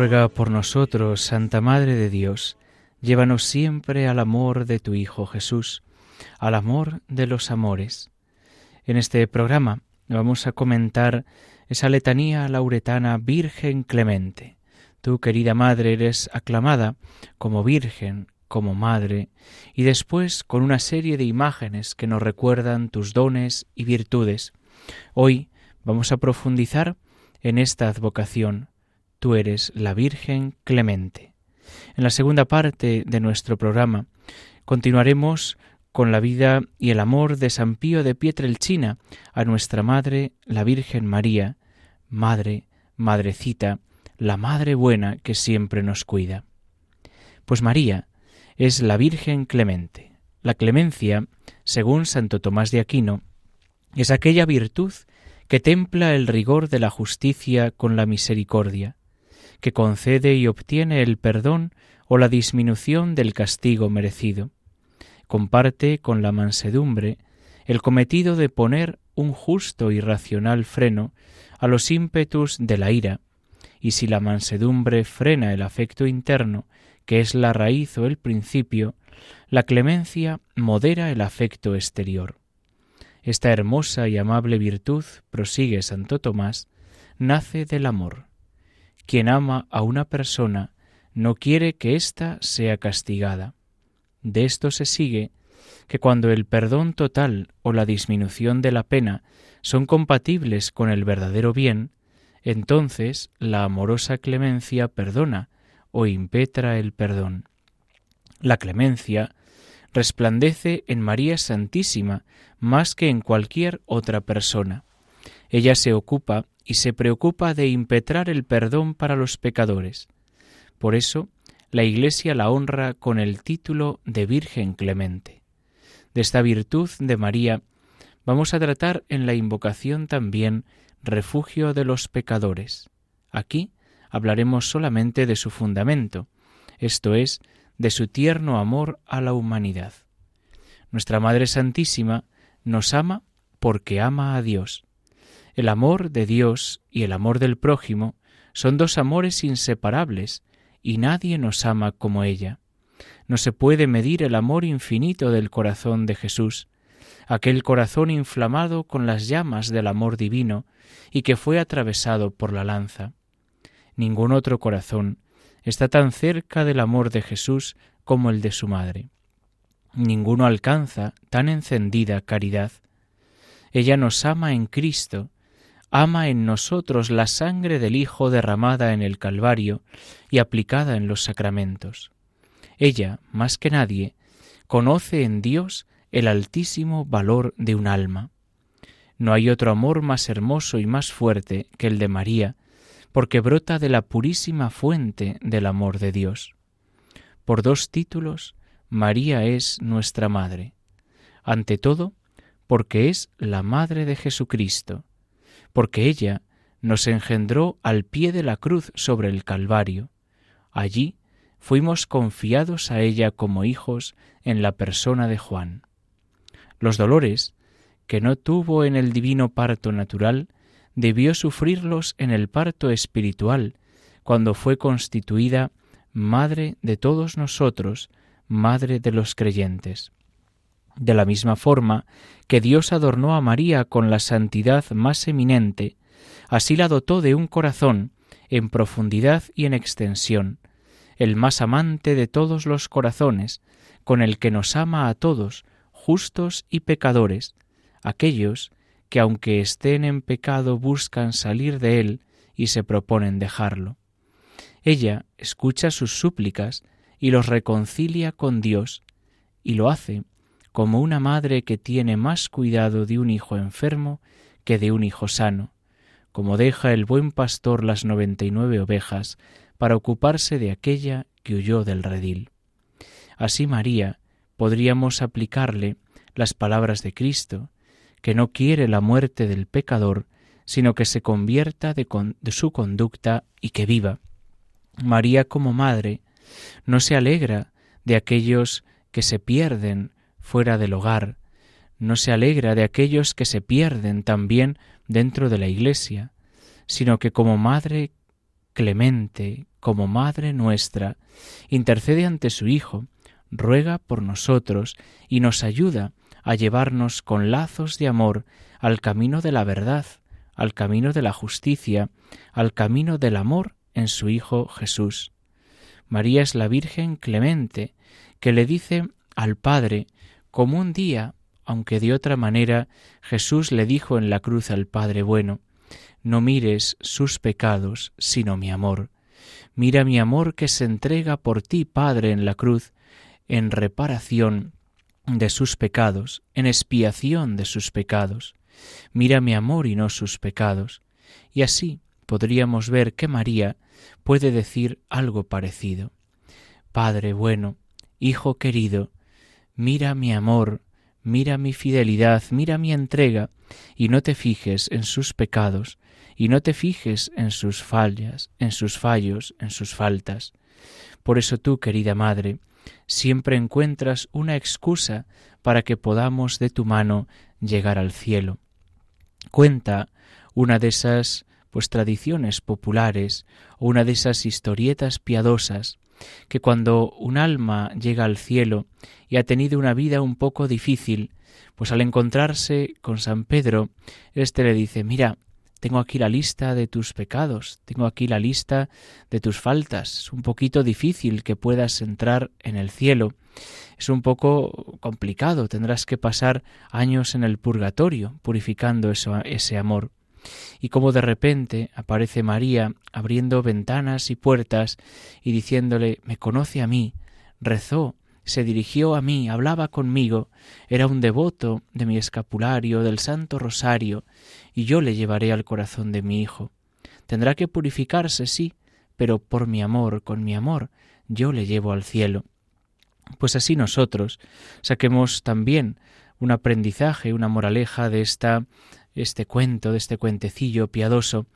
Ruega por nosotros, Santa Madre de Dios, llévanos siempre al amor de tu Hijo Jesús, al amor de los amores. En este programa vamos a comentar esa letanía lauretana Virgen Clemente. Tu querida Madre eres aclamada como Virgen, como Madre, y después con una serie de imágenes que nos recuerdan tus dones y virtudes. Hoy vamos a profundizar en esta advocación tú eres la Virgen clemente. En la segunda parte de nuestro programa continuaremos con la vida y el amor de San Pío de Pietrelcina a nuestra Madre, la Virgen María, Madre, Madrecita, la Madre buena que siempre nos cuida. Pues María es la Virgen clemente. La clemencia, según Santo Tomás de Aquino, es aquella virtud que templa el rigor de la justicia con la misericordia, que concede y obtiene el perdón o la disminución del castigo merecido. Comparte con la mansedumbre el cometido de poner un justo y racional freno a los ímpetus de la ira, y si la mansedumbre frena el afecto interno, que es la raíz o el principio, la clemencia modera el afecto exterior. Esta hermosa y amable virtud, prosigue Santo Tomás, nace del amor. Quien ama a una persona no quiere que ésta sea castigada. De esto se sigue que cuando el perdón total o la disminución de la pena son compatibles con el verdadero bien, entonces la amorosa clemencia perdona o impetra el perdón. La clemencia resplandece en María Santísima más que en cualquier otra persona. Ella se ocupa y se preocupa de impetrar el perdón para los pecadores. Por eso, la Iglesia la honra con el título de Virgen Clemente. De esta virtud de María vamos a tratar en la invocación también refugio de los pecadores. Aquí hablaremos solamente de su fundamento, esto es, de su tierno amor a la humanidad. Nuestra Madre Santísima nos ama porque ama a Dios. El amor de Dios y el amor del prójimo son dos amores inseparables, y nadie nos ama como ella. No se puede medir el amor infinito del corazón de Jesús, aquel corazón inflamado con las llamas del amor divino y que fue atravesado por la lanza. Ningún otro corazón está tan cerca del amor de Jesús como el de su madre. Ninguno alcanza tan encendida caridad. Ella nos ama en Cristo ama en nosotros la sangre del Hijo derramada en el Calvario y aplicada en los sacramentos. Ella, más que nadie, conoce en Dios el altísimo valor de un alma. No hay otro amor más hermoso y más fuerte que el de María, porque brota de la purísima fuente del amor de Dios. Por dos títulos, María es nuestra Madre. Ante todo, porque es la Madre de Jesucristo, porque ella nos engendró al pie de la cruz sobre el Calvario. Allí fuimos confiados a ella como hijos en la persona de Juan. Los dolores que no tuvo en el divino parto natural, debió sufrirlos en el parto espiritual, cuando fue constituida Madre de todos nosotros, Madre de los creyentes. De la misma forma que Dios adornó a María con la santidad más eminente, así la dotó de un corazón en profundidad y en extensión, el más amante de todos los corazones, con el que nos ama a todos, justos y pecadores, aquellos que aunque estén en pecado buscan salir de él y se proponen dejarlo. Ella escucha sus súplicas y los reconcilia con Dios, y lo hace como una madre que tiene más cuidado de un hijo enfermo que de un hijo sano, como deja el buen pastor las noventa y nueve ovejas para ocuparse de aquella que huyó del redil. Así María podríamos aplicarle las palabras de Cristo, que no quiere la muerte del pecador, sino que se convierta de, de su conducta y que viva. María como madre no se alegra de aquellos que se pierden fuera del hogar, no se alegra de aquellos que se pierden también dentro de la Iglesia, sino que como Madre clemente, como Madre nuestra, intercede ante su Hijo, ruega por nosotros y nos ayuda a llevarnos con lazos de amor al camino de la verdad, al camino de la justicia, al camino del amor en su Hijo Jesús. María es la Virgen clemente, que le dice al Padre, como un día, aunque de otra manera, Jesús le dijo en la cruz al Padre bueno, no mires sus pecados, sino mi amor. Mira mi amor que se entrega por ti, Padre, en la cruz, en reparación de sus pecados, en expiación de sus pecados. Mira mi amor y no sus pecados. Y así podríamos ver que María puede decir algo parecido. Padre bueno, Hijo querido, mira mi amor, mira mi fidelidad, mira mi entrega, y no te fijes en sus pecados, y no te fijes en sus fallas, en sus fallos, en sus faltas. Por eso tú, querida Madre, siempre encuentras una excusa para que podamos de tu mano llegar al cielo. Cuenta una de esas pues tradiciones populares una de esas historietas piadosas que cuando un alma llega al cielo y ha tenido una vida un poco difícil, pues al encontrarse con San Pedro, éste le dice, mira, tengo aquí la lista de tus pecados, tengo aquí la lista de tus faltas. Es un poquito difícil que puedas entrar en el cielo. Es un poco complicado, tendrás que pasar años en el purgatorio purificando eso, ese amor. Y como de repente aparece María abriendo ventanas y puertas y diciéndole, me conoce a mí, rezó se dirigió a mí, hablaba conmigo, era un devoto de mi escapulario, del Santo Rosario, y yo le llevaré al corazón de mi Hijo. Tendrá que purificarse, sí, pero por mi amor, con mi amor, yo le llevo al cielo. Pues así nosotros saquemos también un aprendizaje, una moraleja de esta este cuento, de este cuentecillo piadoso,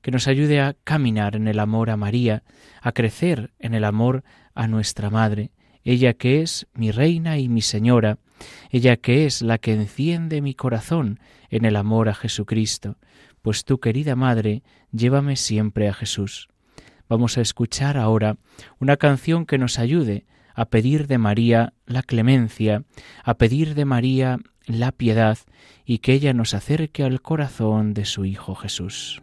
que nos ayude a caminar en el amor a María, a crecer en el amor a nuestra Madre, ella que es mi reina y mi señora, ella que es la que enciende mi corazón en el amor a Jesucristo, pues tú, querida Madre, llévame siempre a Jesús. Vamos a escuchar ahora una canción que nos ayude a pedir de María la clemencia, a pedir de María la piedad y que ella nos acerque al corazón de su Hijo Jesús.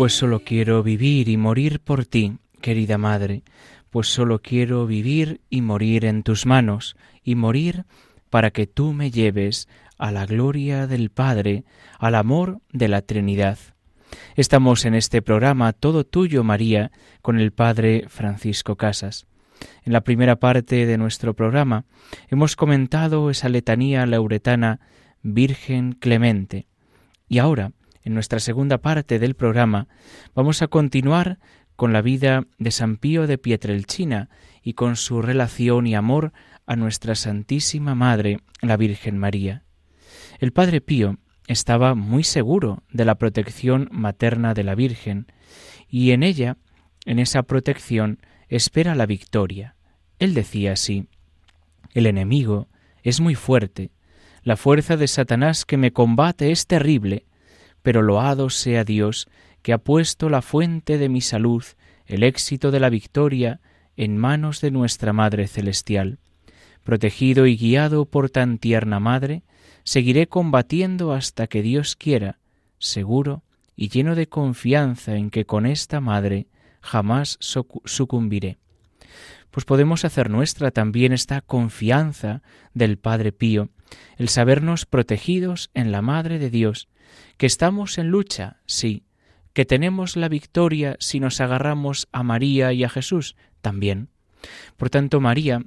Pues solo quiero vivir y morir por ti, querida Madre, pues solo quiero vivir y morir en tus manos, y morir para que tú me lleves a la gloria del Padre, al amor de la Trinidad. Estamos en este programa Todo Tuyo, María, con el Padre Francisco Casas. En la primera parte de nuestro programa hemos comentado esa letanía lauretana Virgen Clemente. Y ahora, en nuestra segunda parte del programa, vamos a continuar con la vida de San Pío de Pietrelchina y con su relación y amor a nuestra Santísima Madre, la Virgen María. El Padre Pío estaba muy seguro de la protección materna de la Virgen, y en ella, en esa protección, espera la victoria. Él decía así, El enemigo es muy fuerte, la fuerza de Satanás que me combate es terrible, pero loado sea Dios que ha puesto la fuente de mi salud, el éxito de la victoria, en manos de nuestra Madre Celestial. Protegido y guiado por tan tierna Madre, seguiré combatiendo hasta que Dios quiera, seguro y lleno de confianza en que con esta Madre jamás sucumbiré. Pues podemos hacer nuestra también esta confianza del Padre Pío, el sabernos protegidos en la Madre de Dios, que estamos en lucha, sí, que tenemos la victoria si nos agarramos a María y a Jesús, también. Por tanto, María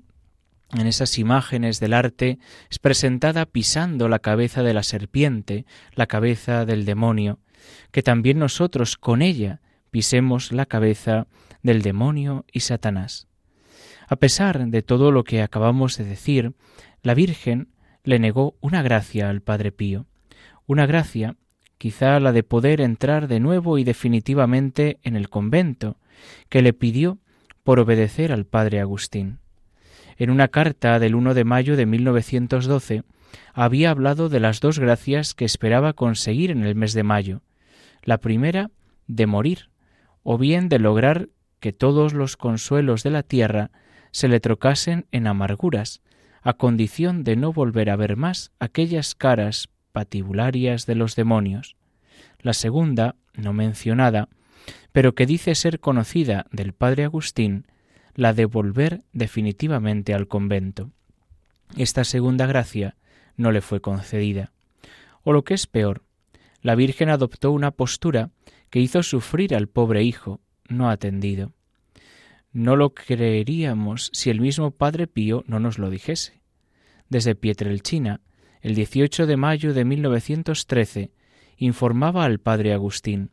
en esas imágenes del arte es presentada pisando la cabeza de la serpiente, la cabeza del demonio, que también nosotros con ella pisemos la cabeza del demonio y Satanás. A pesar de todo lo que acabamos de decir, la Virgen le negó una gracia al Padre Pío, una gracia, quizá la de poder entrar de nuevo y definitivamente en el convento, que le pidió por obedecer al Padre Agustín. En una carta del 1 de mayo de 1912 había hablado de las dos gracias que esperaba conseguir en el mes de mayo. La primera, de morir, o bien de lograr que todos los consuelos de la tierra se le trocasen en amarguras, a condición de no volver a ver más aquellas caras patibularias de los demonios. La segunda, no mencionada, pero que dice ser conocida del padre Agustín, la de volver definitivamente al convento. Esta segunda gracia no le fue concedida. O lo que es peor, la Virgen adoptó una postura que hizo sufrir al pobre hijo, no atendido. No lo creeríamos si el mismo Padre Pío no nos lo dijese. Desde Pietrelchina, el 18 de mayo de 1913, informaba al Padre Agustín.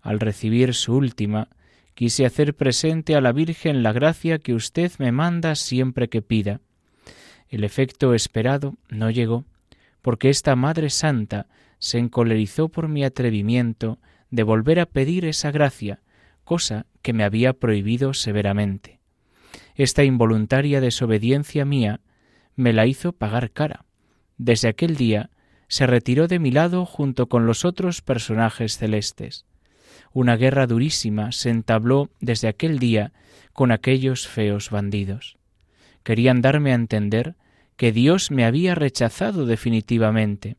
Al recibir su última, quise hacer presente a la Virgen la gracia que usted me manda siempre que pida. El efecto esperado no llegó, porque esta Madre Santa se encolerizó por mi atrevimiento de volver a pedir esa gracia, cosa que me había prohibido severamente. Esta involuntaria desobediencia mía me la hizo pagar cara. Desde aquel día se retiró de mi lado junto con los otros personajes celestes. Una guerra durísima se entabló desde aquel día con aquellos feos bandidos. Querían darme a entender que Dios me había rechazado definitivamente.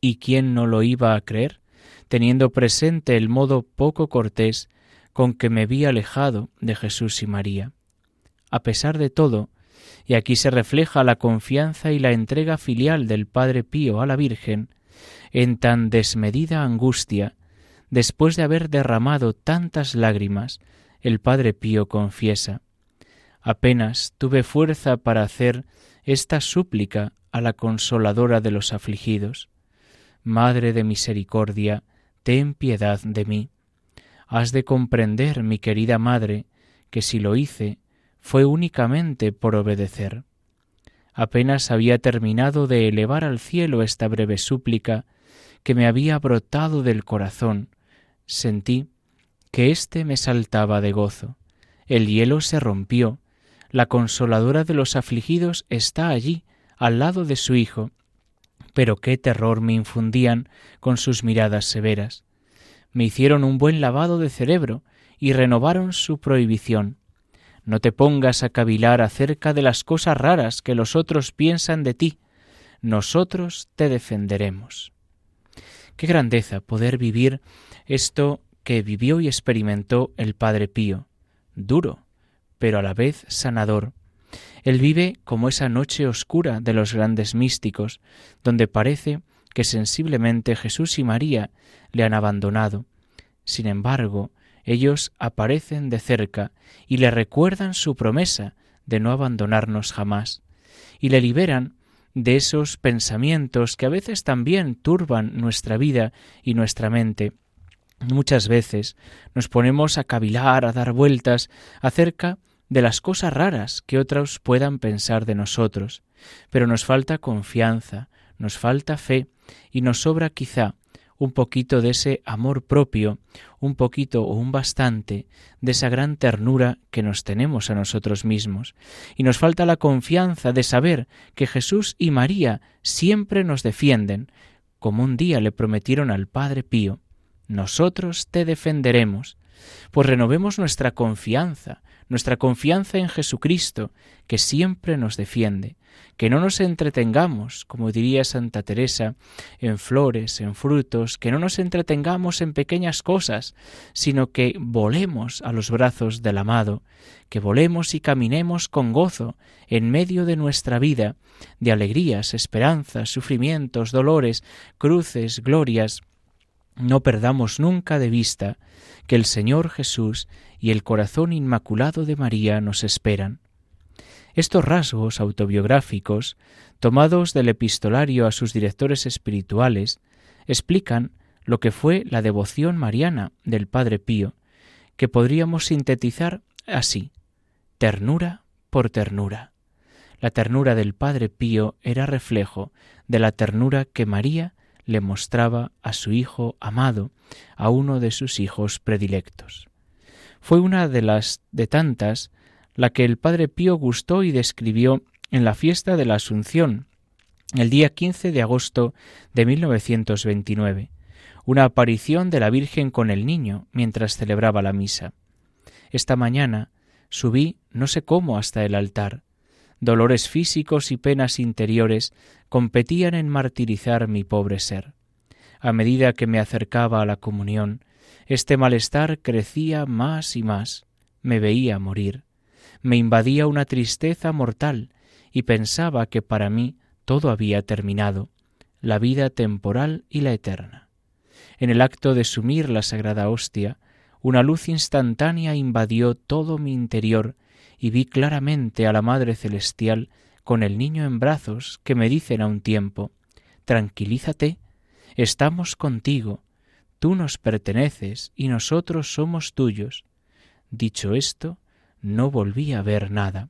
¿Y quién no lo iba a creer, teniendo presente el modo poco cortés con que me vi alejado de Jesús y María? A pesar de todo, y aquí se refleja la confianza y la entrega filial del Padre Pío a la Virgen, en tan desmedida angustia Después de haber derramado tantas lágrimas, el Padre Pío confiesa, apenas tuve fuerza para hacer esta súplica a la consoladora de los afligidos. Madre de misericordia, ten piedad de mí. Has de comprender, mi querida Madre, que si lo hice, fue únicamente por obedecer. Apenas había terminado de elevar al cielo esta breve súplica que me había brotado del corazón, sentí que éste me saltaba de gozo. El hielo se rompió, la consoladora de los afligidos está allí, al lado de su Hijo. Pero qué terror me infundían con sus miradas severas. Me hicieron un buen lavado de cerebro y renovaron su prohibición. No te pongas a cavilar acerca de las cosas raras que los otros piensan de ti. Nosotros te defenderemos. Qué grandeza poder vivir esto que vivió y experimentó el Padre Pío, duro, pero a la vez sanador. Él vive como esa noche oscura de los grandes místicos, donde parece que sensiblemente Jesús y María le han abandonado. Sin embargo, ellos aparecen de cerca y le recuerdan su promesa de no abandonarnos jamás, y le liberan de esos pensamientos que a veces también turban nuestra vida y nuestra mente. Muchas veces nos ponemos a cavilar, a dar vueltas acerca de las cosas raras que otros puedan pensar de nosotros, pero nos falta confianza, nos falta fe y nos sobra quizá un poquito de ese amor propio, un poquito o un bastante de esa gran ternura que nos tenemos a nosotros mismos. Y nos falta la confianza de saber que Jesús y María siempre nos defienden, como un día le prometieron al Padre Pío. Nosotros te defenderemos. Pues renovemos nuestra confianza, nuestra confianza en Jesucristo, que siempre nos defiende, que no nos entretengamos, como diría Santa Teresa, en flores, en frutos, que no nos entretengamos en pequeñas cosas, sino que volemos a los brazos del amado, que volemos y caminemos con gozo en medio de nuestra vida, de alegrías, esperanzas, sufrimientos, dolores, cruces, glorias, no perdamos nunca de vista que el Señor Jesús y el corazón inmaculado de María nos esperan. Estos rasgos autobiográficos, tomados del epistolario a sus directores espirituales, explican lo que fue la devoción mariana del Padre Pío, que podríamos sintetizar así ternura por ternura. La ternura del Padre Pío era reflejo de la ternura que María le mostraba a su hijo amado, a uno de sus hijos predilectos. Fue una de las de tantas la que el padre Pío gustó y describió en la fiesta de la Asunción, el día 15 de agosto de 1929, una aparición de la Virgen con el niño mientras celebraba la misa. Esta mañana subí no sé cómo hasta el altar. Dolores físicos y penas interiores competían en martirizar mi pobre ser. A medida que me acercaba a la comunión, este malestar crecía más y más, me veía morir, me invadía una tristeza mortal y pensaba que para mí todo había terminado, la vida temporal y la eterna. En el acto de sumir la sagrada hostia, una luz instantánea invadió todo mi interior y vi claramente a la Madre Celestial con el niño en brazos que me dicen a un tiempo Tranquilízate, estamos contigo, tú nos perteneces y nosotros somos tuyos. Dicho esto, no volví a ver nada.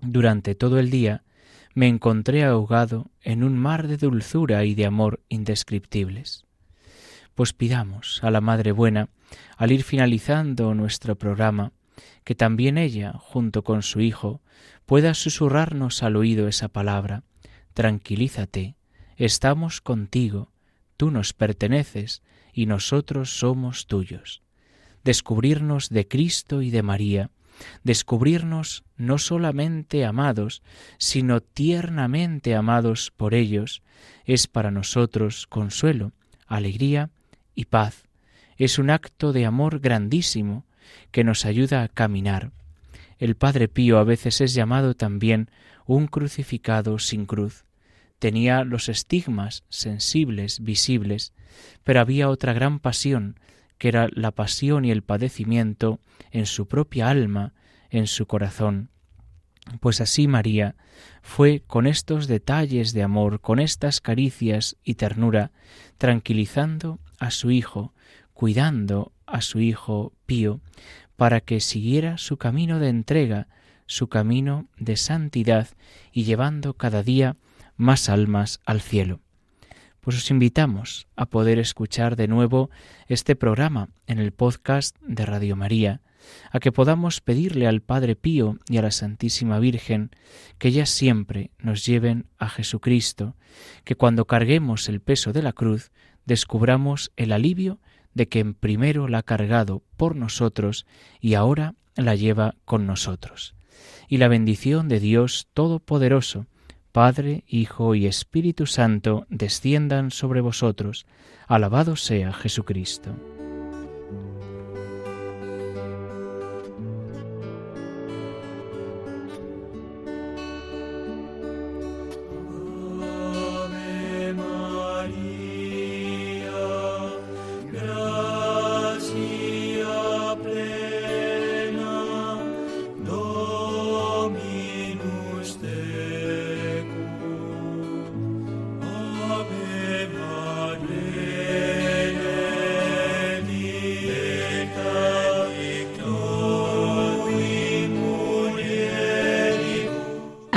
Durante todo el día me encontré ahogado en un mar de dulzura y de amor indescriptibles. Pues pidamos a la Madre Buena, al ir finalizando nuestro programa, que también ella, junto con su Hijo, pueda susurrarnos al oído esa palabra, Tranquilízate, estamos contigo, tú nos perteneces y nosotros somos tuyos. Descubrirnos de Cristo y de María, descubrirnos no solamente amados, sino tiernamente amados por ellos, es para nosotros consuelo, alegría y paz. Es un acto de amor grandísimo que nos ayuda a caminar. El Padre Pío a veces es llamado también un crucificado sin cruz. Tenía los estigmas sensibles, visibles, pero había otra gran pasión, que era la pasión y el padecimiento en su propia alma, en su corazón. Pues así María fue con estos detalles de amor, con estas caricias y ternura, tranquilizando a su hijo, cuidando a su hijo Pío, para que siguiera su camino de entrega, su camino de santidad y llevando cada día más almas al cielo. Pues os invitamos a poder escuchar de nuevo este programa en el podcast de Radio María, a que podamos pedirle al Padre Pío y a la Santísima Virgen que ellas siempre nos lleven a Jesucristo, que cuando carguemos el peso de la cruz descubramos el alivio de que primero la ha cargado por nosotros y ahora la lleva con nosotros. Y la bendición de Dios Todopoderoso, Padre, Hijo y Espíritu Santo, desciendan sobre vosotros. Alabado sea Jesucristo.